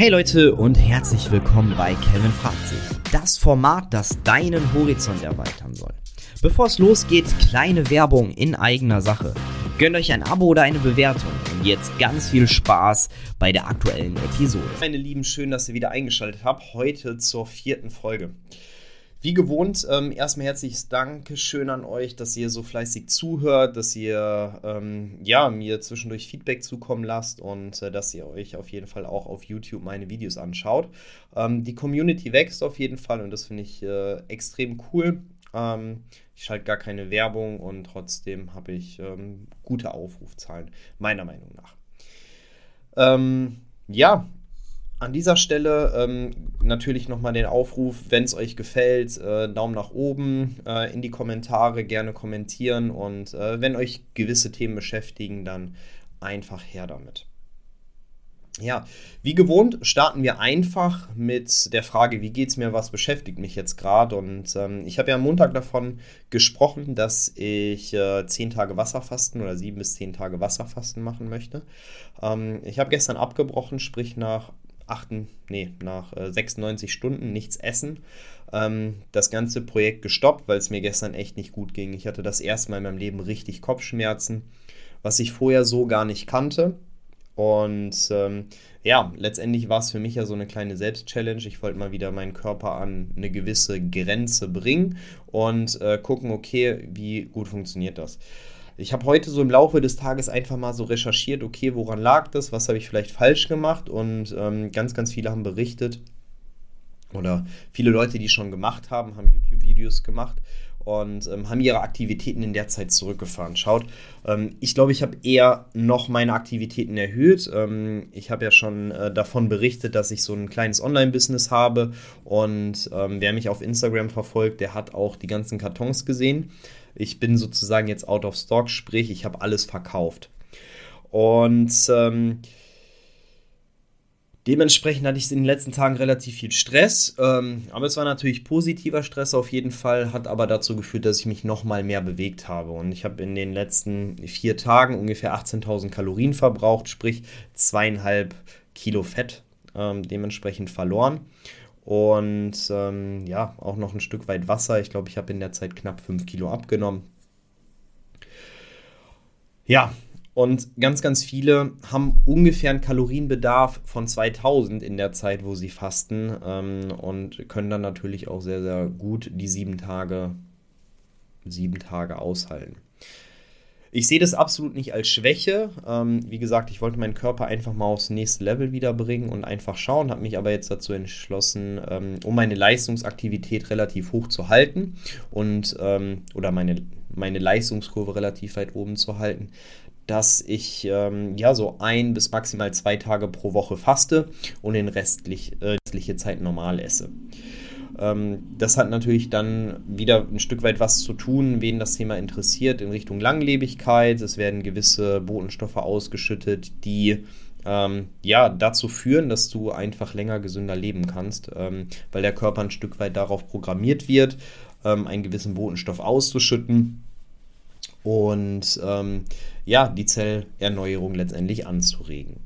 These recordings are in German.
Hey Leute und herzlich willkommen bei Kevin fragt sich. Das Format, das deinen Horizont erweitern soll. Bevor es losgeht, kleine Werbung in eigener Sache. Gönnt euch ein Abo oder eine Bewertung und jetzt ganz viel Spaß bei der aktuellen Episode. Meine Lieben, schön, dass ihr wieder eingeschaltet habt. Heute zur vierten Folge. Wie gewohnt, ähm, erstmal herzliches Dankeschön an euch, dass ihr so fleißig zuhört, dass ihr ähm, ja, mir zwischendurch Feedback zukommen lasst und äh, dass ihr euch auf jeden Fall auch auf YouTube meine Videos anschaut. Ähm, die Community wächst auf jeden Fall und das finde ich äh, extrem cool. Ähm, ich schalte gar keine Werbung und trotzdem habe ich ähm, gute Aufrufzahlen, meiner Meinung nach. Ähm, ja, an dieser Stelle ähm, natürlich nochmal den Aufruf, wenn es euch gefällt, äh, Daumen nach oben, äh, in die Kommentare gerne kommentieren und äh, wenn euch gewisse Themen beschäftigen, dann einfach her damit. Ja, wie gewohnt starten wir einfach mit der Frage, wie geht es mir, was beschäftigt mich jetzt gerade? Und ähm, ich habe ja am Montag davon gesprochen, dass ich äh, zehn Tage Wasserfasten oder sieben bis zehn Tage Wasserfasten machen möchte. Ähm, ich habe gestern abgebrochen, sprich nach 8, nee, nach äh, 96 Stunden nichts essen. Ähm, das ganze Projekt gestoppt, weil es mir gestern echt nicht gut ging. Ich hatte das erste Mal in meinem Leben richtig Kopfschmerzen, was ich vorher so gar nicht kannte. Und ähm, ja, letztendlich war es für mich ja so eine kleine Selbstchallenge. Ich wollte mal wieder meinen Körper an eine gewisse Grenze bringen und äh, gucken, okay, wie gut funktioniert das. Ich habe heute so im Laufe des Tages einfach mal so recherchiert, okay, woran lag das, was habe ich vielleicht falsch gemacht und ähm, ganz, ganz viele haben berichtet oder viele Leute, die schon gemacht haben, haben YouTube-Videos gemacht und ähm, haben ihre Aktivitäten in der Zeit zurückgefahren. Schaut, ähm, ich glaube, ich habe eher noch meine Aktivitäten erhöht. Ähm, ich habe ja schon äh, davon berichtet, dass ich so ein kleines Online-Business habe und ähm, wer mich auf Instagram verfolgt, der hat auch die ganzen Kartons gesehen. Ich bin sozusagen jetzt out of stock, sprich, ich habe alles verkauft. Und ähm, dementsprechend hatte ich in den letzten Tagen relativ viel Stress. Ähm, aber es war natürlich positiver Stress auf jeden Fall, hat aber dazu geführt, dass ich mich nochmal mehr bewegt habe. Und ich habe in den letzten vier Tagen ungefähr 18.000 Kalorien verbraucht, sprich zweieinhalb Kilo Fett ähm, dementsprechend verloren und ähm, ja, auch noch ein Stück weit Wasser. Ich glaube, ich habe in der Zeit knapp 5 Kilo abgenommen. Ja, und ganz, ganz viele haben ungefähr einen Kalorienbedarf von 2000 in der Zeit, wo sie fasten ähm, und können dann natürlich auch sehr, sehr gut die sieben Tage, sieben Tage aushalten. Ich sehe das absolut nicht als Schwäche. Ähm, wie gesagt, ich wollte meinen Körper einfach mal aufs nächste Level wiederbringen und einfach schauen, habe mich aber jetzt dazu entschlossen, ähm, um meine Leistungsaktivität relativ hoch zu halten und ähm, oder meine, meine Leistungskurve relativ weit oben zu halten, dass ich ähm, ja so ein bis maximal zwei Tage pro Woche faste und den restlich, äh, restliche Zeit normal esse. Ähm, das hat natürlich dann wieder ein Stück weit was zu tun, wen das Thema interessiert, in Richtung Langlebigkeit. Es werden gewisse Botenstoffe ausgeschüttet, die ähm, ja, dazu führen, dass du einfach länger gesünder leben kannst, ähm, weil der Körper ein Stück weit darauf programmiert wird, ähm, einen gewissen Botenstoff auszuschütten und ähm, ja, die Zellerneuerung letztendlich anzuregen.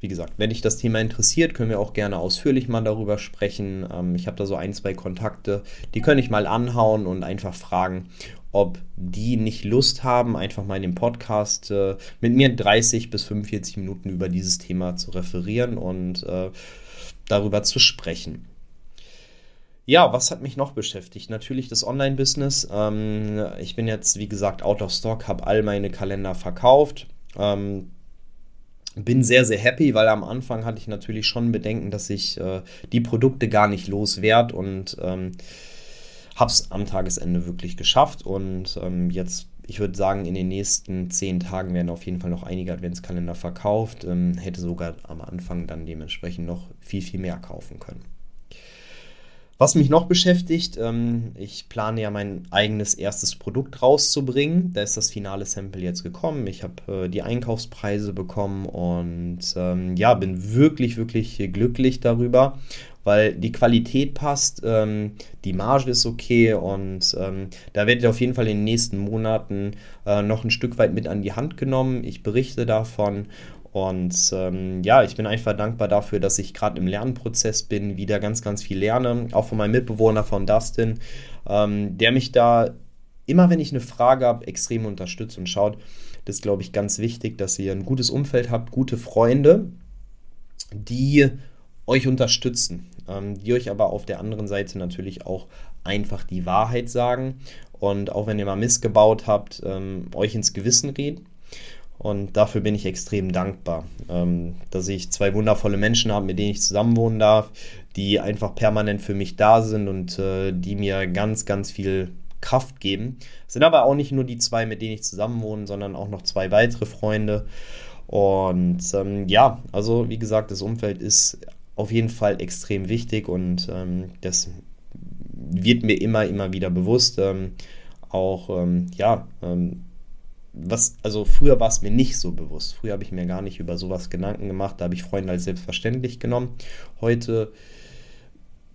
Wie gesagt, wenn dich das Thema interessiert, können wir auch gerne ausführlich mal darüber sprechen. Ähm, ich habe da so ein, zwei Kontakte, die kann ich mal anhauen und einfach fragen, ob die nicht Lust haben, einfach mal in dem Podcast äh, mit mir 30 bis 45 Minuten über dieses Thema zu referieren und äh, darüber zu sprechen. Ja, was hat mich noch beschäftigt? Natürlich das Online-Business. Ähm, ich bin jetzt, wie gesagt, out of stock, habe all meine Kalender verkauft. Ähm, bin sehr, sehr happy, weil am Anfang hatte ich natürlich schon Bedenken, dass ich äh, die Produkte gar nicht loswerde und ähm, habe es am Tagesende wirklich geschafft. Und ähm, jetzt, ich würde sagen, in den nächsten zehn Tagen werden auf jeden Fall noch einige Adventskalender verkauft. Ähm, hätte sogar am Anfang dann dementsprechend noch viel, viel mehr kaufen können. Was mich noch beschäftigt, ähm, ich plane ja mein eigenes erstes Produkt rauszubringen. Da ist das finale Sample jetzt gekommen. Ich habe äh, die Einkaufspreise bekommen und ähm, ja, bin wirklich, wirklich glücklich darüber, weil die Qualität passt, ähm, die Marge ist okay und ähm, da werdet ihr auf jeden Fall in den nächsten Monaten äh, noch ein Stück weit mit an die Hand genommen. Ich berichte davon Und ähm, ja, ich bin einfach dankbar dafür, dass ich gerade im Lernprozess bin, wieder ganz, ganz viel lerne, auch von meinem Mitbewohner, von Dustin, ähm, der mich da immer, wenn ich eine Frage habe, extrem unterstützt und schaut. Das ist, glaube ich, ganz wichtig, dass ihr ein gutes Umfeld habt, gute Freunde, die euch unterstützen, ähm, die euch aber auf der anderen Seite natürlich auch einfach die Wahrheit sagen und auch wenn ihr mal missgebaut habt, ähm, euch ins Gewissen reden. Und dafür bin ich extrem dankbar, ähm, dass ich zwei wundervolle Menschen habe, mit denen ich zusammenwohnen darf, die einfach permanent für mich da sind und äh, die mir ganz, ganz viel Kraft geben. Es sind aber auch nicht nur die zwei, mit denen ich zusammenwohne, sondern auch noch zwei weitere Freunde. Und ähm, ja, also wie gesagt, das Umfeld ist auf jeden Fall extrem wichtig und ähm, das wird mir immer, immer wieder bewusst. Ähm, auch, ähm, ja, ähm, was, also früher war es mir nicht so bewusst. Früher habe ich mir gar nicht über sowas Gedanken gemacht. Da habe ich Freunde als selbstverständlich genommen. Heute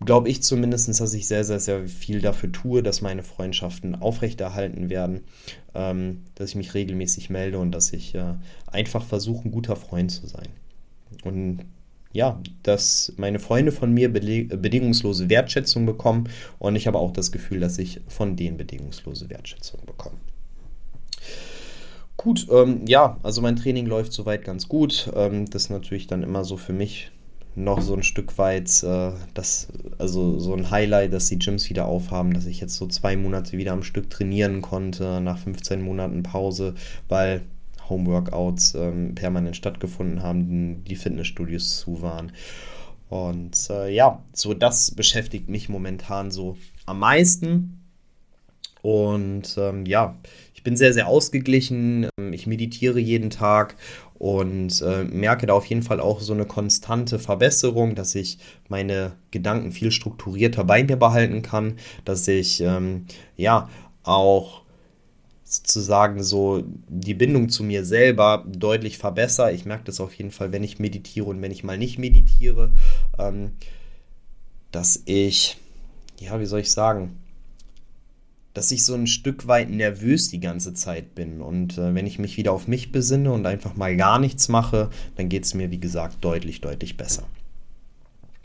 glaube ich zumindest, dass ich sehr, sehr, sehr viel dafür tue, dass meine Freundschaften aufrechterhalten werden, ähm, dass ich mich regelmäßig melde und dass ich äh, einfach versuche, ein guter Freund zu sein. Und ja, dass meine Freunde von mir bedingungslose Wertschätzung bekommen und ich habe auch das Gefühl, dass ich von denen bedingungslose Wertschätzung bekomme. Gut, ähm, ja, also mein Training läuft soweit ganz gut. Ähm, das ist natürlich dann immer so für mich noch so ein Stück weit äh, das, also so ein Highlight, dass die Gyms wieder aufhaben, dass ich jetzt so zwei Monate wieder am Stück trainieren konnte nach 15 Monaten Pause, weil Homeworkouts ähm, permanent stattgefunden haben, die Fitnessstudios zu waren. Und äh, ja, so das beschäftigt mich momentan so am meisten. Und ähm, ja, bin sehr, sehr ausgeglichen. Ähm, ich meditiere jeden Tag und äh, merke da auf jeden Fall auch so eine konstante Verbesserung, dass ich meine Gedanken viel strukturierter bei mir behalten kann, dass ich ähm, ja auch sozusagen so die Bindung zu mir selber deutlich verbessere. Ich merke das auf jeden Fall, wenn ich meditiere und wenn ich mal nicht meditiere, ähm, dass ich, ja, wie soll ich sagen, dass ich so ein Stück weit nervös die ganze Zeit bin. Und äh, wenn ich mich wieder auf mich besinne und einfach mal gar nichts mache, dann geht es mir, wie gesagt, deutlich, deutlich besser.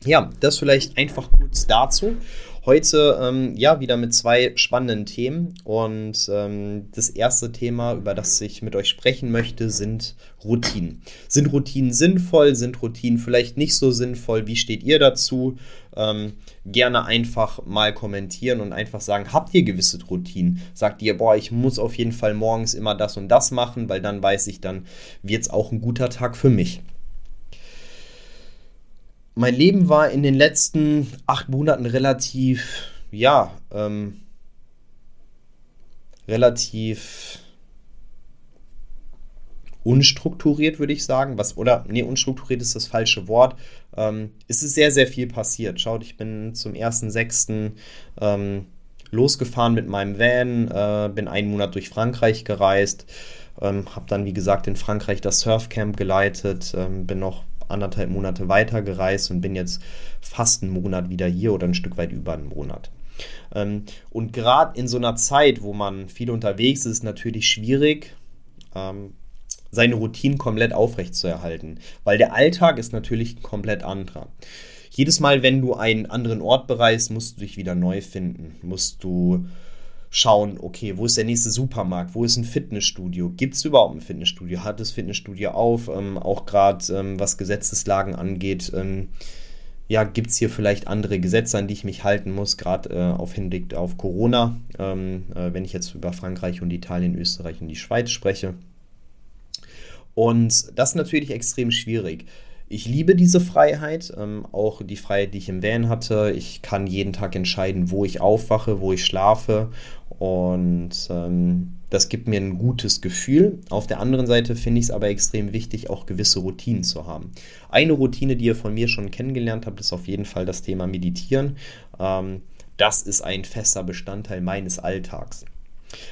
Ja, das vielleicht einfach kurz dazu. Heute ähm, ja wieder mit zwei spannenden Themen. Und ähm, das erste Thema, über das ich mit euch sprechen möchte, sind Routinen. Sind Routinen sinnvoll? Sind Routinen vielleicht nicht so sinnvoll? Wie steht ihr dazu? Ähm, gerne einfach mal kommentieren und einfach sagen, habt ihr gewisse Routinen? Sagt ihr, boah, ich muss auf jeden Fall morgens immer das und das machen, weil dann weiß ich, dann wird es auch ein guter Tag für mich mein Leben war in den letzten acht Monaten relativ, ja, ähm, relativ unstrukturiert, würde ich sagen. Was, oder, nee, unstrukturiert ist das falsche Wort. Ähm, es ist sehr, sehr viel passiert. Schaut, ich bin zum 1.6. Ähm, losgefahren mit meinem Van, äh, bin einen Monat durch Frankreich gereist, ähm, habe dann, wie gesagt, in Frankreich das Surfcamp geleitet, ähm, bin noch anderthalb Monate weiter gereist und bin jetzt fast einen Monat wieder hier oder ein Stück weit über einen Monat. Ähm, und gerade in so einer Zeit, wo man viel unterwegs ist, ist natürlich schwierig, ähm, seine Routinen komplett aufrechtzuerhalten, weil der Alltag ist natürlich ein komplett anderer. Jedes Mal, wenn du einen anderen Ort bereist, musst du dich wieder neu finden, musst du schauen, okay, wo ist der nächste Supermarkt, wo ist ein Fitnessstudio, gibt es überhaupt ein Fitnessstudio, hat das Fitnessstudio auf, ähm, auch gerade ähm, was Gesetzeslagen angeht, ähm, ja, gibt es hier vielleicht andere Gesetze, an die ich mich halten muss, gerade äh, auf Hinblick auf Corona, ähm, äh, wenn ich jetzt über Frankreich und Italien, Österreich und die Schweiz spreche. Und das ist natürlich extrem schwierig. Ich liebe diese Freiheit, ähm, auch die Freiheit, die ich im Van hatte. Ich kann jeden Tag entscheiden, wo ich aufwache, wo ich schlafe und ähm, das gibt mir ein gutes Gefühl. Auf der anderen Seite finde ich es aber extrem wichtig, auch gewisse Routinen zu haben. Eine Routine, die ihr von mir schon kennengelernt habt, ist auf jeden Fall das Thema Meditieren. Ähm, das ist ein fester Bestandteil meines Alltags.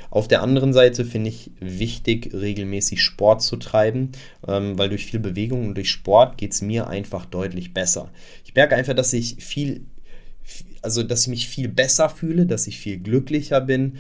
Auf der anderen Seite finde ich wichtig, regelmäßig Sport zu treiben, ähm, weil durch viel Bewegung und durch Sport geht es mir einfach deutlich besser. Ich merke einfach, dass ich viel, also dass ich mich viel besser fühle, dass ich viel glücklicher bin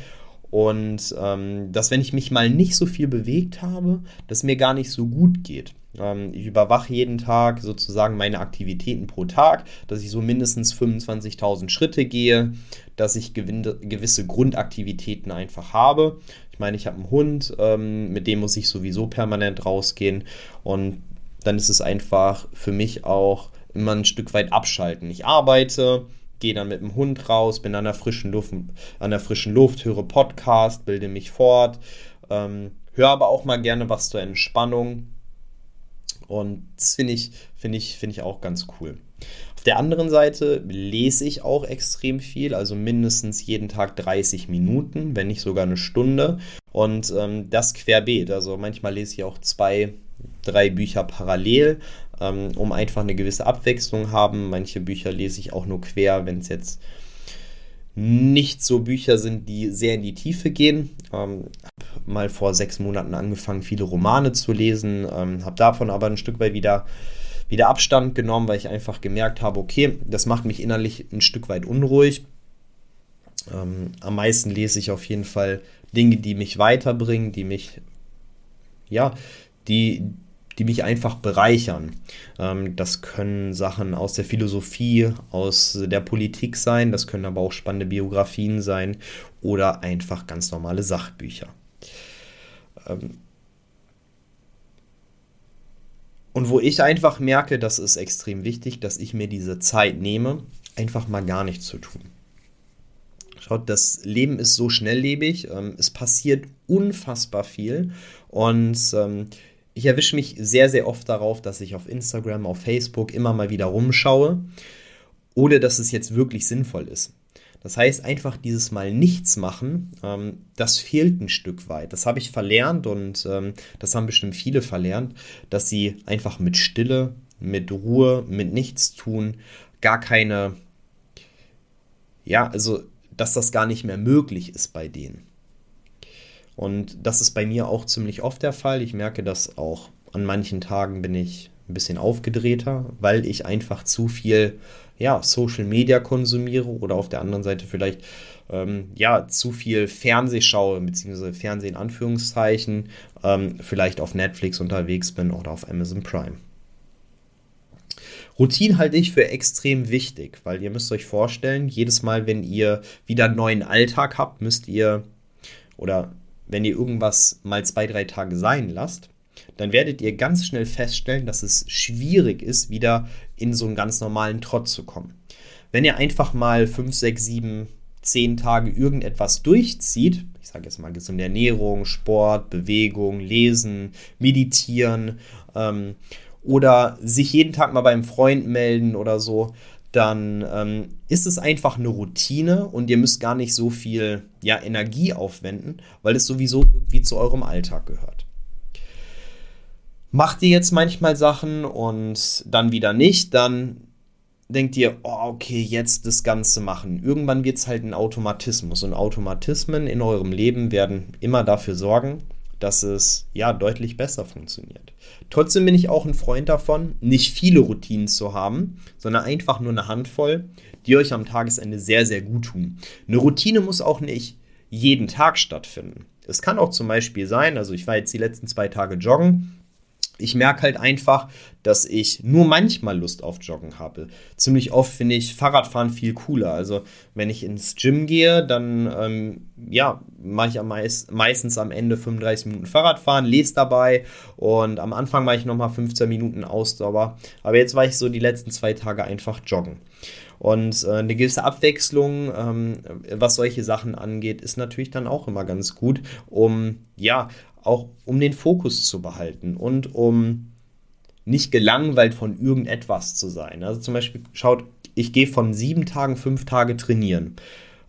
Und ähm, dass, wenn ich mich mal nicht so viel bewegt habe, dass mir gar nicht so gut geht. Ähm, ich überwache jeden Tag sozusagen meine Aktivitäten pro Tag, dass ich so mindestens 25.000 Schritte gehe, dass ich gewisse Grundaktivitäten einfach habe. Ich meine, ich habe einen Hund, ähm, mit dem muss ich sowieso permanent rausgehen. Und dann ist es einfach für mich auch immer ein Stück weit abschalten. Ich arbeite, gehe dann mit dem Hund raus, bin an der frischen Luft, an der frischen Luft, höre Podcast, bilde mich fort, ähm, höre aber auch mal gerne was zur Entspannung. Und das finde ich, finde ich, finde ich auch ganz cool. Auf der anderen Seite lese ich auch extrem viel, also mindestens jeden Tag 30 Minuten, wenn nicht sogar eine Stunde. Und ähm, das querbeet. Also manchmal lese ich auch zwei, drei Bücher parallel, ähm, um einfach eine gewisse Abwechslung haben. Manche Bücher lese ich auch nur quer, wenn es jetzt nicht so Bücher sind, die sehr in die Tiefe gehen. Ähm, habe mal vor sechs Monaten angefangen, viele Romane zu lesen, ähm, habe davon aber ein Stück weit wieder, wieder Abstand genommen, weil ich einfach gemerkt habe, okay, das macht mich innerlich ein Stück weit unruhig. Ähm, am meisten lese ich auf jeden Fall Dinge, die mich weiterbringen, die mich, ja, die, die mich einfach bereichern. Ähm, das können Sachen aus der Philosophie, aus der Politik sein, das können aber auch spannende Biografien sein oder einfach ganz normale Sachbücher. Ähm, und wo ich einfach merke, das ist extrem wichtig, dass ich mir diese Zeit nehme, einfach mal gar nichts zu tun. Schaut, das Leben ist so schnelllebig, ähm, es passiert unfassbar viel und ich erwische mich sehr, sehr oft darauf, dass ich auf Instagram, auf Facebook immer mal wieder rumschaue, ohne dass es jetzt wirklich sinnvoll ist. Das heißt, einfach dieses Mal nichts machen, ähm, das fehlt ein Stück weit. Das habe ich verlernt und ähm, das haben bestimmt viele verlernt, dass sie einfach mit Stille, mit Ruhe, mit nichts tun, gar keine, ja, also, dass das gar nicht mehr möglich ist bei denen. Und das ist bei mir auch ziemlich oft der Fall. Ich merke das auch an manchen Tagen bin ich ein bisschen aufgedrehter, weil ich einfach zu viel ja, Social Media konsumiere oder auf der anderen Seite vielleicht ähm, ja, zu viel Fernseh schaue, beziehungsweise Fernsehen in Anführungszeichen, ähm, vielleicht auf Netflix unterwegs bin oder auf Amazon Prime. Routine halte ich für extrem wichtig, weil ihr müsst euch vorstellen, jedes Mal, wenn ihr wieder einen neuen Alltag habt, müsst ihr oder wenn ihr irgendwas mal zwei, drei Tage sein lasst, dann werdet ihr ganz schnell feststellen, dass es schwierig ist, wieder in so einen ganz normalen Trott zu kommen. Wenn ihr einfach mal fünf, sechs, sieben, zehn Tage irgendetwas durchzieht, ich sage jetzt mal gesunde Ernährung, Sport, Bewegung, Lesen, Meditieren ähm, oder sich jeden Tag mal beim Freund melden oder so, dann ähm, ist es einfach eine Routine und ihr müsst gar nicht so viel ja, Energie aufwenden, weil es sowieso irgendwie zu eurem Alltag gehört. Macht ihr jetzt manchmal Sachen und dann wieder nicht, dann denkt ihr, oh, okay, jetzt das Ganze machen. Irgendwann wird es halt ein Automatismus und Automatismen in eurem Leben werden immer dafür sorgen, dass es ja deutlich besser funktioniert. Trotzdem bin ich auch ein Freund davon, nicht viele Routinen zu haben, sondern einfach nur eine Handvoll, die euch am Tagesende sehr, sehr gut tun. Eine Routine muss auch nicht jeden Tag stattfinden. Es kann auch zum Beispiel sein, also ich war jetzt die letzten zwei Tage joggen ich merke halt einfach, dass ich nur manchmal Lust auf Joggen habe. Ziemlich oft finde ich Fahrradfahren viel cooler. Also wenn ich ins Gym gehe, dann ähm, ja, mache ich am meist, meistens am Ende 35 Minuten Fahrradfahren, lese dabei und am Anfang mache ich nochmal 15 Minuten Ausdauer. Aber jetzt war ich so die letzten zwei Tage einfach joggen. Und äh, eine gewisse Abwechslung, ähm, was solche Sachen angeht, ist natürlich dann auch immer ganz gut, um ja auch um den Fokus zu behalten und um nicht gelangweilt von irgendetwas zu sein. Also zum Beispiel, schaut, ich gehe von sieben Tagen fünf Tage trainieren.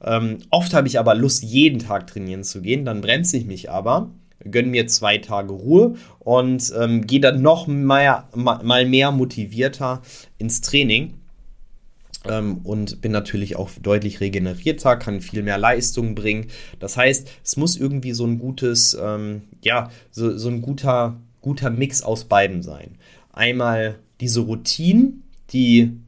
Ähm, oft habe ich aber Lust, jeden Tag trainieren zu gehen, dann bremse ich mich aber, gönne mir zwei Tage Ruhe und ähm, gehe dann noch mehr, mal mehr motivierter ins Training ähm, und bin natürlich auch deutlich regenerierter, kann viel mehr Leistung bringen. Das heißt, es muss irgendwie so ein gutes, ähm, ja, so, so ein guter, guter Mix aus beiden sein. Einmal diese Routinen, die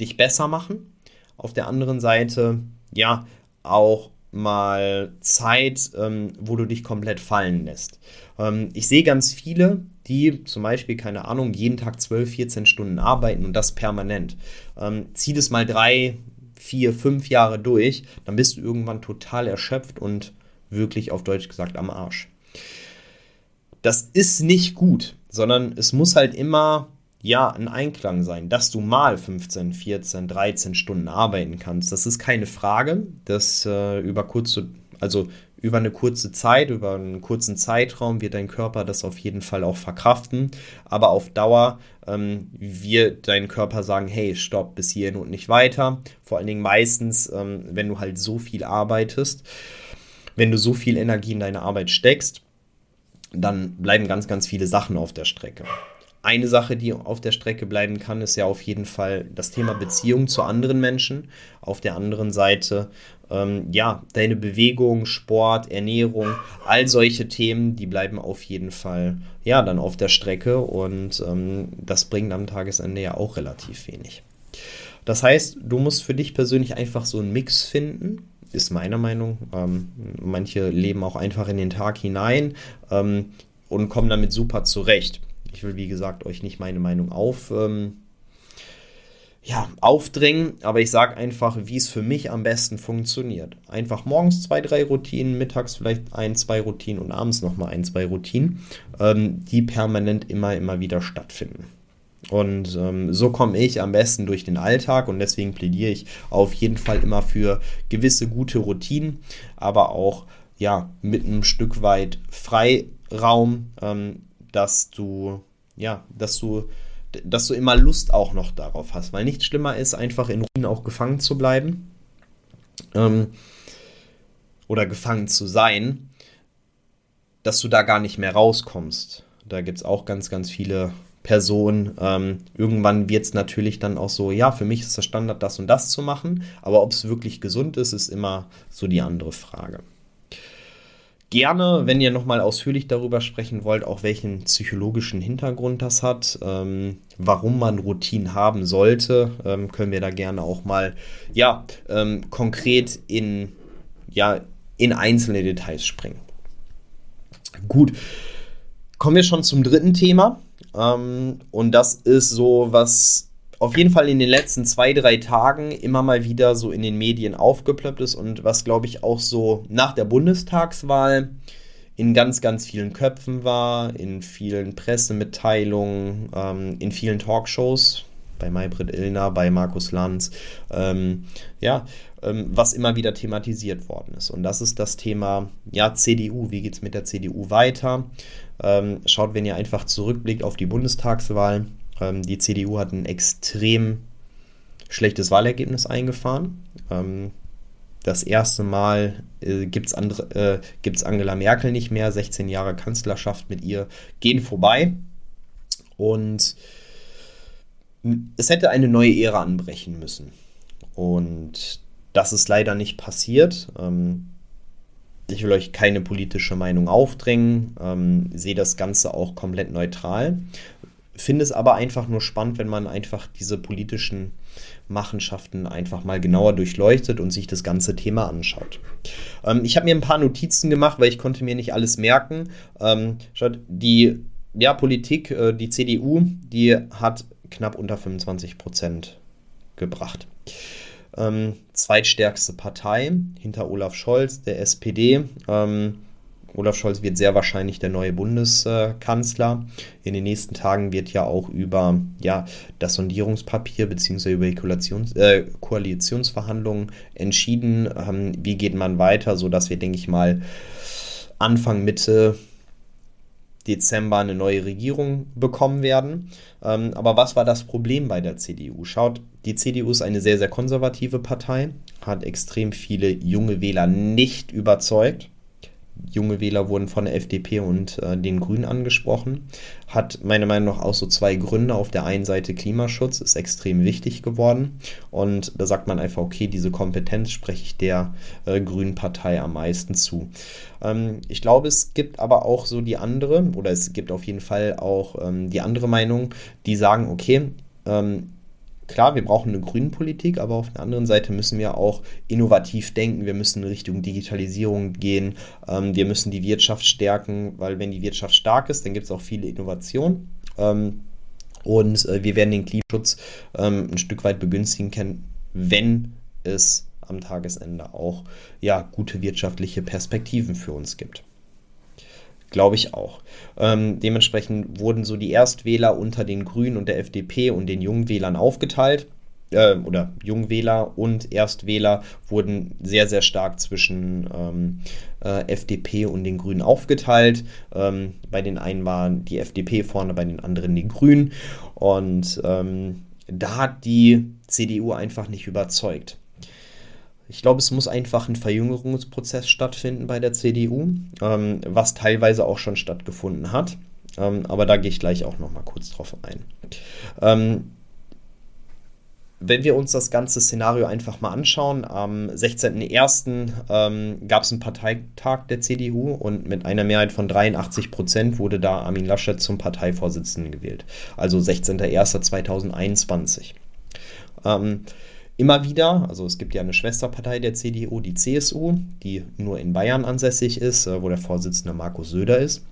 dich besser machen. Auf der anderen Seite, ja, auch mal Zeit, ähm, wo du dich komplett fallen lässt. Ähm, ich sehe ganz viele, die zum Beispiel, keine Ahnung, jeden Tag 12, 14 Stunden arbeiten und das permanent. Ähm, zieh das mal drei, vier, fünf Jahre durch, dann bist du irgendwann total erschöpft und wirklich auf Deutsch gesagt am Arsch. Das ist nicht gut, sondern es muss halt immer ja, ein Einklang sein, dass du mal 15, 14, 13 Stunden arbeiten kannst. Das ist keine Frage. Das äh, über kurze, also über eine kurze Zeit, über einen kurzen Zeitraum wird dein Körper das auf jeden Fall auch verkraften. Aber auf Dauer ähm, wird dein Körper sagen, hey, stopp, bis hierhin und nicht weiter. Vor allen Dingen meistens, ähm, wenn du halt so viel arbeitest, wenn du so viel Energie in deine Arbeit steckst, dann bleiben ganz, ganz viele Sachen auf der Strecke eine Sache, die auf der Strecke bleiben kann, ist ja auf jeden Fall das Thema Beziehung zu anderen Menschen. Auf der anderen Seite, ähm, ja, deine Bewegung, Sport, Ernährung, all solche Themen, die bleiben auf jeden Fall, ja, dann auf der Strecke und ähm, das bringt am Tagesende ja auch relativ wenig. Das heißt, du musst für dich persönlich einfach so einen Mix finden, ist meine Meinung. Ähm, manche leben auch einfach in den Tag hinein ähm, und kommen damit super zurecht. Ich will, wie gesagt, euch nicht meine Meinung auf, ähm, ja, aufdrängen, aber ich sage einfach, wie es für mich am besten funktioniert. Einfach morgens zwei, drei Routinen, mittags vielleicht ein, zwei Routinen und abends nochmal ein, zwei Routinen, ähm, die permanent immer, immer wieder stattfinden. Und ähm, so komme ich am besten durch den Alltag und deswegen plädiere ich auf jeden Fall immer für gewisse gute Routinen, aber auch ja mit einem Stück weit Freiraum, ähm, dass du, ja, dass du, dass du immer Lust auch noch darauf hast, weil nichts schlimmer ist, einfach in Ruinen auch gefangen zu bleiben ähm, oder gefangen zu sein, dass du da gar nicht mehr rauskommst. Da gibt es auch ganz, ganz viele Personen. Ähm, irgendwann wird es natürlich dann auch so, ja, für mich ist der Standard, das und das zu machen, aber ob es wirklich gesund ist, ist immer so die andere Frage. Gerne, wenn ihr nochmal ausführlich darüber sprechen wollt, auch welchen psychologischen Hintergrund das hat, ähm, warum man Routinen haben sollte, ähm, können wir da gerne auch mal ja, ähm, konkret in, ja, in einzelne Details springen. Gut, kommen wir schon zum dritten Thema. Ähm, und das ist so, was auf jeden Fall in den letzten zwei, drei Tagen immer mal wieder so in den Medien aufgeplöppt ist und was, glaube ich, auch so nach der Bundestagswahl in ganz, ganz vielen Köpfen war, in vielen Pressemitteilungen, ähm, in vielen Talkshows, bei Maybrit Illner, bei Markus Lanz, ähm, ja, ähm, was immer wieder thematisiert worden ist. Und das ist das Thema, ja, CDU, wie geht es mit der CDU weiter? Ähm, schaut, wenn ihr einfach zurückblickt auf die Bundestagswahl, ähm, die CDU hat ein extrem schlechtes Wahlergebnis eingefahren. Ähm, das erste Mal äh, gibt es äh, Angela Merkel nicht mehr. 16 Jahre Kanzlerschaft mit ihr gehen vorbei. Und es hätte eine neue Ära anbrechen müssen. Und das ist leider nicht passiert. Ähm, ich will euch keine politische Meinung aufdrängen, ähm, sehe das Ganze auch komplett neutral finde es aber einfach nur spannend, wenn man einfach diese politischen Machenschaften einfach mal genauer durchleuchtet und sich das ganze Thema anschaut. Ähm, ich habe mir ein paar Notizen gemacht, weil ich konnte mir nicht alles merken. Ähm, schaut, die ja, Politik, äh, die CDU, die hat knapp unter 25 Prozent gebracht. Ähm, zweitstärkste Partei hinter Olaf Scholz, der SPD. Ähm, Olaf Scholz wird sehr wahrscheinlich der neue Bundeskanzler. In den nächsten Tagen wird ja auch über ja, das Sondierungspapier bzw. über die Koalitions, äh, Koalitionsverhandlungen entschieden. Ähm, wie geht man weiter, sodass wir, denke ich mal, Anfang, Mitte Dezember eine neue Regierung bekommen werden. Ähm, aber was war das Problem bei der CDU? Schaut, die CDU ist eine sehr, sehr konservative Partei, hat extrem viele junge Wähler nicht überzeugt junge Wähler wurden von der FDP und äh, den Grünen angesprochen. Hat meiner Meinung nach auch so zwei Gründe. Auf der einen Seite Klimaschutz ist extrem wichtig geworden. Und da sagt man einfach, okay, diese Kompetenz spreche ich der äh, Grünen Partei am meisten zu. Ähm, ich glaube, es gibt aber auch so die andere, oder es gibt auf jeden Fall auch ähm, die andere Meinung, die sagen, okay, ähm, klar, wir brauchen eine grüne Politik, aber auf der anderen Seite müssen wir auch innovativ denken. Wir müssen in Richtung Digitalisierung gehen. Ähm, wir müssen die Wirtschaft stärken, weil wenn die Wirtschaft stark ist, dann gibt es auch viele Innovationen. Ähm, und äh, wir werden den Klimaschutz ähm, ein Stück weit begünstigen können, wenn es am Tagesende auch ja, gute wirtschaftliche Perspektiven für uns gibt. Glaube ich auch. Ähm, dementsprechend wurden so die Erstwähler unter den Grünen und der FDP und den Jungwählern aufgeteilt. Äh, oder Jungwähler und Erstwähler wurden sehr, sehr stark zwischen ähm, äh, FDP und den Grünen aufgeteilt. Ähm, bei den einen war die FDP vorne, bei den anderen die Grünen. Und ähm, da hat die CDU einfach nicht überzeugt. Ich glaube, es muss einfach ein Verjüngerungsprozess stattfinden bei der CDU, ähm, was teilweise auch schon stattgefunden hat. Ähm, aber da gehe ich gleich auch noch mal kurz drauf ein. Ähm, wenn wir uns das ganze Szenario einfach mal anschauen, am 16.01. Ähm, gab es einen Parteitag der CDU und mit einer Mehrheit von 83 Prozent wurde da Armin Laschet zum Parteivorsitzenden gewählt. Also 16.01.2021. Ähm, immer wieder, also es gibt ja eine Schwesterpartei der CDU, die CSU, die nur in Bayern ansässig ist, äh, wo der Vorsitzende Markus Söder ist.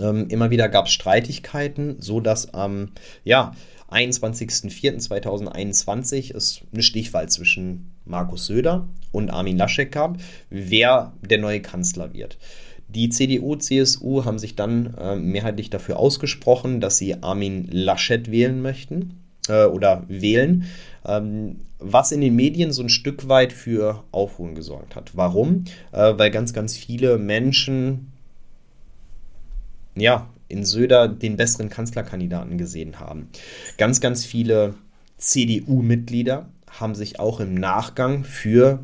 Ähm, immer wieder gab es Streitigkeiten, sodass am ja, 21.04.2021 es eine Stichwahl zwischen Markus Söder und Armin Laschet gab, wer der neue Kanzler wird. Die CDU, CSU haben sich dann äh, mehrheitlich dafür ausgesprochen, dass sie Armin Laschet wählen möchten äh, oder wählen, ähm, was in den Medien so ein Stück weit für Aufruhr gesorgt hat. Warum? Äh, weil ganz, ganz viele Menschen ja, in Söder den besseren Kanzlerkandidaten gesehen haben. Ganz, ganz viele CDU-Mitglieder haben sich auch im Nachgang für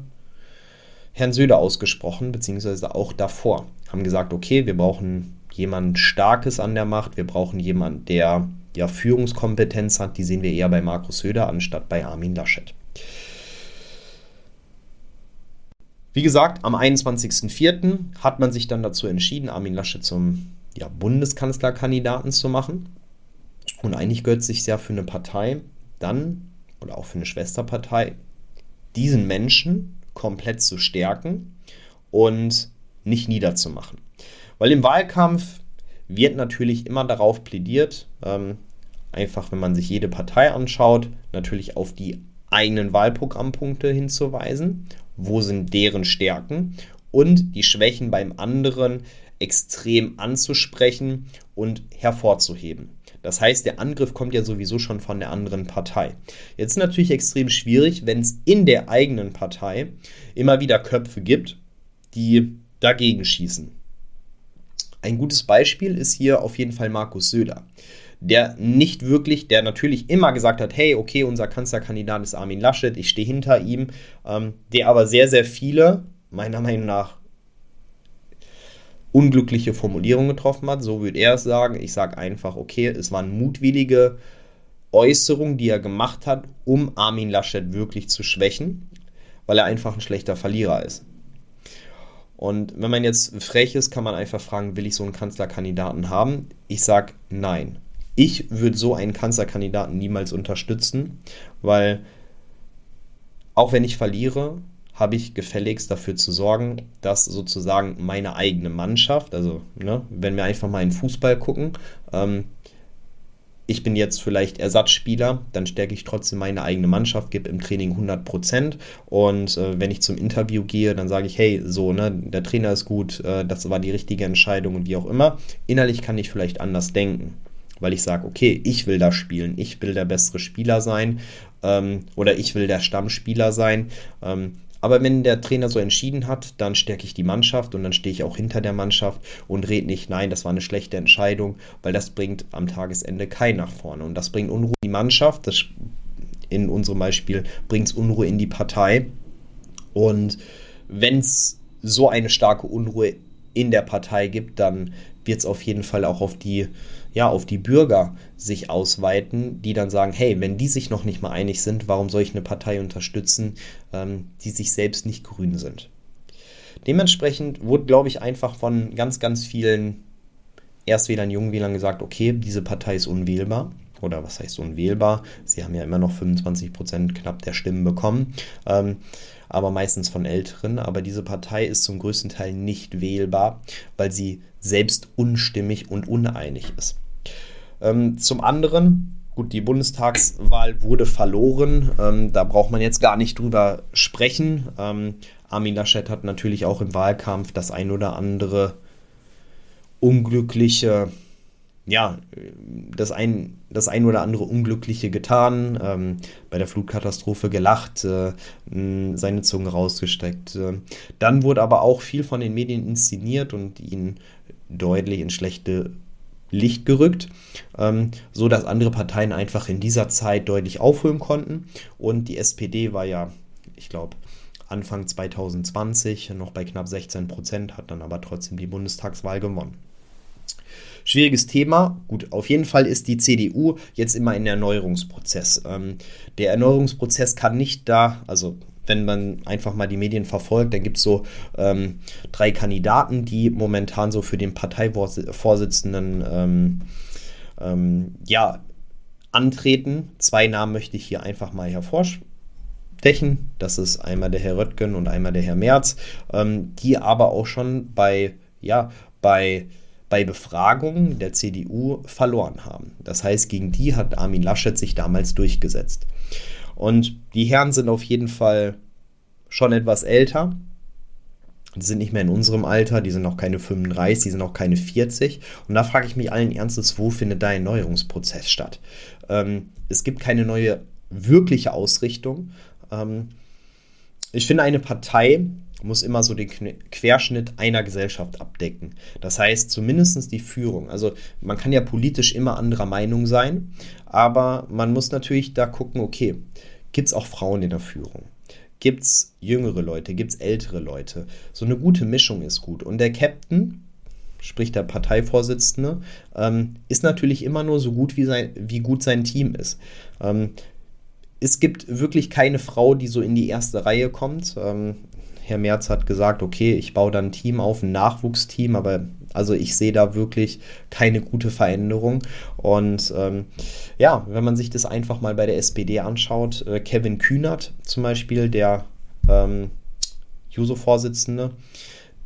Herrn Söder ausgesprochen, beziehungsweise auch davor. Haben gesagt, okay, wir brauchen jemand Starkes an der Macht, wir brauchen jemanden, der ja, Führungskompetenz hat, die sehen wir eher bei Markus Söder anstatt bei Armin Laschet. Wie gesagt, am 21.04. hat man sich dann dazu entschieden, Armin Laschet zum ja, Bundeskanzlerkandidaten zu machen. Und eigentlich gehört es sich ja für eine Partei dann, oder auch für eine Schwesterpartei, diesen Menschen komplett zu stärken und nicht niederzumachen. Weil im Wahlkampf wird natürlich immer darauf plädiert, ähm, einfach wenn man sich jede Partei anschaut, natürlich auf die eigenen Wahlprogrammpunkte hinzuweisen. Wo sind deren Stärken? Und die Schwächen beim anderen extrem anzusprechen und hervorzuheben. Das heißt, der Angriff kommt ja sowieso schon von der anderen Partei. Jetzt ist natürlich extrem schwierig, wenn es in der eigenen Partei immer wieder Köpfe gibt, die dagegen schießen. Ein gutes Beispiel ist hier auf jeden Fall Markus Söder, der nicht wirklich, der natürlich immer gesagt hat, hey, okay, unser Kanzlerkandidat ist Armin Laschet, ich stehe hinter ihm, ähm, der aber sehr, sehr viele, meiner Meinung nach, unglückliche Formulierungen getroffen hat, so würde er es sagen. Ich sage einfach, okay, es waren mutwillige Äußerungen, die er gemacht hat, um Armin Laschet wirklich zu schwächen, weil er einfach ein schlechter Verlierer ist. Und wenn man jetzt frech ist, kann man einfach fragen, will ich so einen Kanzlerkandidaten haben? Ich sage nein. Ich würde so einen Kanzlerkandidaten niemals unterstützen, weil auch wenn ich verliere, habe ich gefälligst dafür zu sorgen, dass sozusagen meine eigene Mannschaft, also ne, wenn wir einfach mal in Fußball gucken, ähm, ich bin jetzt vielleicht Ersatzspieler, dann stärke ich trotzdem meine eigene Mannschaft, gebe im Training 100 Prozent und äh, wenn ich zum Interview gehe, dann sage ich, hey, so, ne, der Trainer ist gut, äh, das war die richtige Entscheidung und wie auch immer. Innerlich kann ich vielleicht anders denken, weil ich sage, okay, ich will da spielen, ich will der bessere Spieler sein ähm, oder ich will der Stammspieler sein. Ähm, aber wenn der Trainer so entschieden hat, dann stärke ich die Mannschaft und dann stehe ich auch hinter der Mannschaft und rede nicht, nein, das war eine schlechte Entscheidung, weil das bringt am Tagesende keinen nach vorne. Und das bringt Unruhe in die Mannschaft, das in unserem Beispiel bringt es Unruhe in die Partei. Und wenn es so eine starke Unruhe in der Partei gibt, dann wird es auf jeden Fall auch auf die ja, auf die Bürger sich ausweiten, die dann sagen, hey, wenn die sich noch nicht mal einig sind, warum soll ich eine Partei unterstützen, ähm, die sich selbst nicht grün sind? Dementsprechend wurde, glaube ich, einfach von ganz, ganz vielen Erstwählern, Jungwählern gesagt, okay, diese Partei ist unwählbar. oder was heißt unwählbar? Sie haben ja immer noch 25 Prozent knapp der Stimmen bekommen, ähm, aber meistens von Älteren. Aber diese Partei ist zum größten Teil nicht wählbar, weil sie selbst unstimmig und uneinig ist. Ähm, zum anderen Gut, die Bundestagswahl wurde verloren. Ähm, da braucht man jetzt gar nicht drüber sprechen. Ähm, Armin Laschet hat natürlich auch im Wahlkampf das ein oder andere unglückliche, ja, das ein, das ein oder andere Unglückliche getan, ähm, bei der Flutkatastrophe gelacht, äh, seine Zunge rausgesteckt. Äh, dann wurde aber auch viel von den Medien inszeniert und ihn deutlich in schlechte Licht gerückt, ähm, so dass andere Parteien einfach in dieser Zeit deutlich aufholen konnten. Und die SPD war ja, ich glaube, Anfang 2020 noch bei knapp 16 Prozent, hat dann aber trotzdem die Bundestagswahl gewonnen. Schwieriges Thema. Gut, auf jeden Fall ist die CDU jetzt immer in Erneuerungsprozess. Ähm, der Erneuerungsprozess kann nicht da, also wenn man einfach mal die Medien verfolgt, dann gibt es so ähm, drei Kandidaten, die momentan so für den Parteivorsitzenden ähm, ähm, ja, antreten. Zwei Namen möchte ich hier einfach mal hervorstechen. Das ist einmal der Herr Röttgen und einmal der Herr Merz, ähm, die aber auch schon bei, ja, bei bei Befragungen der CDU verloren haben. Das heißt, gegen die hat Armin Laschet sich damals durchgesetzt. Und die Herren sind auf jeden Fall schon etwas älter. Die sind nicht mehr in unserem Alter, die sind noch keine 35, die sind noch keine 40. Und da frage ich mich allen Ernstes, wo findet da ein Neuerungsprozess statt? Ähm, es gibt keine neue wirkliche Ausrichtung. Ähm, ich finde, eine Partei muss immer so den Querschnitt einer Gesellschaft abdecken. Das heißt, zumindest die Führung. Also man kann ja politisch immer anderer Meinung sein, aber man muss natürlich da gucken, okay, gibt es auch Frauen in der Führung? Gibt es jüngere Leute? Gibt es ältere Leute? So eine gute Mischung ist gut. Und der Captain, sprich der Parteivorsitzende, ähm, ist natürlich immer nur so gut, wie, sein, wie gut sein Team ist. Ähm, es gibt wirklich keine Frau, die so in die erste Reihe kommt. Ähm, Herr Merz hat gesagt, okay, ich baue dann ein Team auf, ein Nachwuchsteam, aber also ich sehe da wirklich keine gute Veränderung. Und ähm, ja, wenn man sich das einfach mal bei der SPD anschaut, äh, Kevin Kühnert zum Beispiel, der ähm, Juso-Vorsitzende,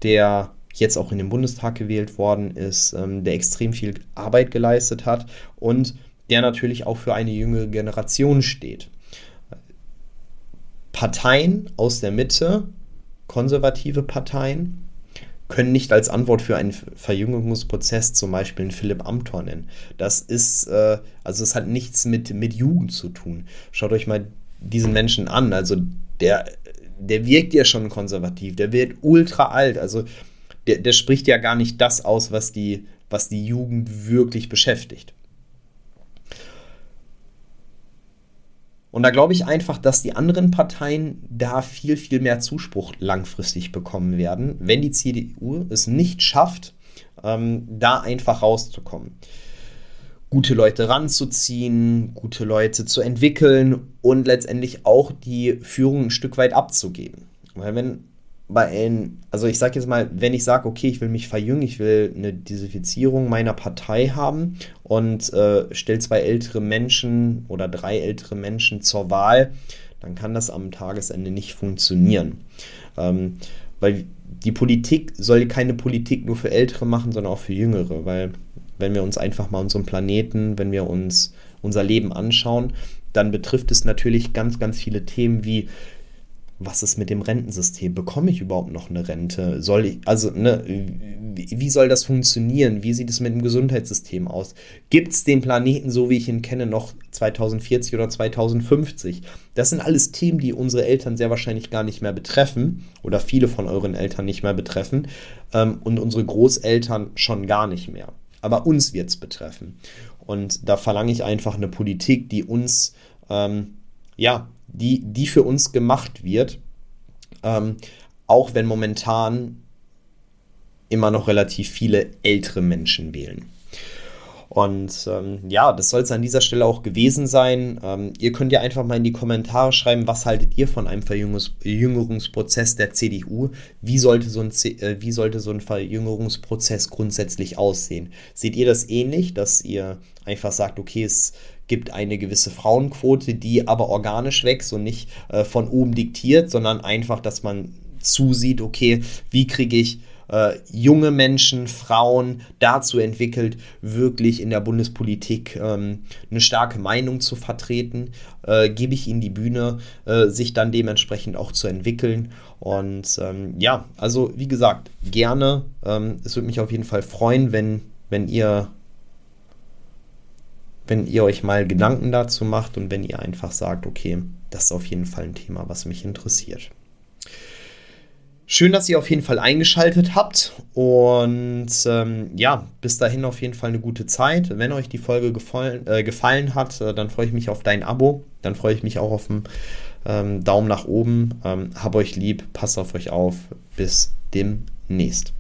der jetzt auch in den Bundestag gewählt worden ist, ähm, der extrem viel Arbeit geleistet hat und der natürlich auch für eine jüngere Generation steht. Parteien aus der Mitte konservative Parteien können nicht als Antwort für einen Verjüngungsprozess zum Beispiel einen Philipp Amthor nennen. Das ist, äh, also es hat nichts mit, mit Jugend zu tun. Schaut euch mal diesen Menschen an. Also der, der wirkt ja schon konservativ, der wird ultra alt. Also der, der spricht ja gar nicht das aus, was die, was die Jugend wirklich beschäftigt. Und da glaube ich einfach, dass die anderen Parteien da viel, viel mehr Zuspruch langfristig bekommen werden, wenn die CDU es nicht schafft, ähm, da einfach rauszukommen. Gute Leute ranzuziehen, gute Leute zu entwickeln und letztendlich auch die Führung ein Stück weit abzugeben. Weil wenn bei ein, also ich sage jetzt mal, wenn ich sage, okay, ich will mich verjüngen, ich will eine Diversifizierung meiner Partei haben und äh, stelle zwei ältere Menschen oder drei ältere Menschen zur Wahl, dann kann das am Tagesende nicht funktionieren. Ähm, weil die Politik soll keine Politik nur für Ältere machen, sondern auch für Jüngere, weil wenn wir uns einfach mal unseren Planeten, wenn wir uns unser Leben anschauen, dann betrifft es natürlich ganz, ganz viele Themen wie was ist mit dem Rentensystem? Bekomme ich überhaupt noch eine Rente? Soll ich, also, ne, wie, soll das funktionieren? Wie sieht es mit dem Gesundheitssystem aus? Gibt es den Planeten, so wie ich ihn kenne, noch 2040 oder 2050? Das sind alles Themen, die unsere Eltern sehr wahrscheinlich gar nicht mehr betreffen oder viele von euren Eltern nicht mehr betreffen ähm, und unsere Großeltern schon gar nicht mehr. Aber uns wird es betreffen. Und da verlange ich einfach eine Politik, die uns, ähm, ja, die, die für uns gemacht wird, ähm, auch wenn momentan immer noch relativ viele ältere Menschen wählen. Und ähm, ja, das soll es an dieser Stelle auch gewesen sein. Ähm, ihr könnt ja einfach mal in die Kommentare schreiben, was haltet ihr von einem Verjüngerungsprozess der CDU? Wie sollte, so ein, äh, wie sollte so ein Verjüngerungsprozess grundsätzlich aussehen? Seht ihr das ähnlich, dass ihr einfach sagt, okay, es gibt eine gewisse Frauenquote, die aber organisch wächst und nicht äh, von oben diktiert, sondern einfach, dass man zusieht, okay, wie kriege ich äh, junge Menschen, Frauen dazu entwickelt, wirklich in der Bundespolitik ähm, eine starke Meinung zu vertreten, äh, gebe ich ihnen die Bühne, äh, sich dann dementsprechend auch zu entwickeln. Und ähm, ja, also wie gesagt, gerne. Ähm, es würde mich auf jeden Fall freuen, wenn, wenn ihr wenn ihr euch mal Gedanken dazu macht und wenn ihr einfach sagt, okay, das ist auf jeden Fall ein Thema, was mich interessiert. Schön, dass ihr auf jeden Fall eingeschaltet habt und ähm, ja, bis dahin auf jeden Fall eine gute Zeit. Wenn euch die Folge gefallen, äh, gefallen hat, äh, dann freue ich mich auf dein Abo, dann freue ich mich auch auf einen ähm, Daumen nach oben. Ähm, hab euch lieb, passt auf euch auf. Bis demnächst.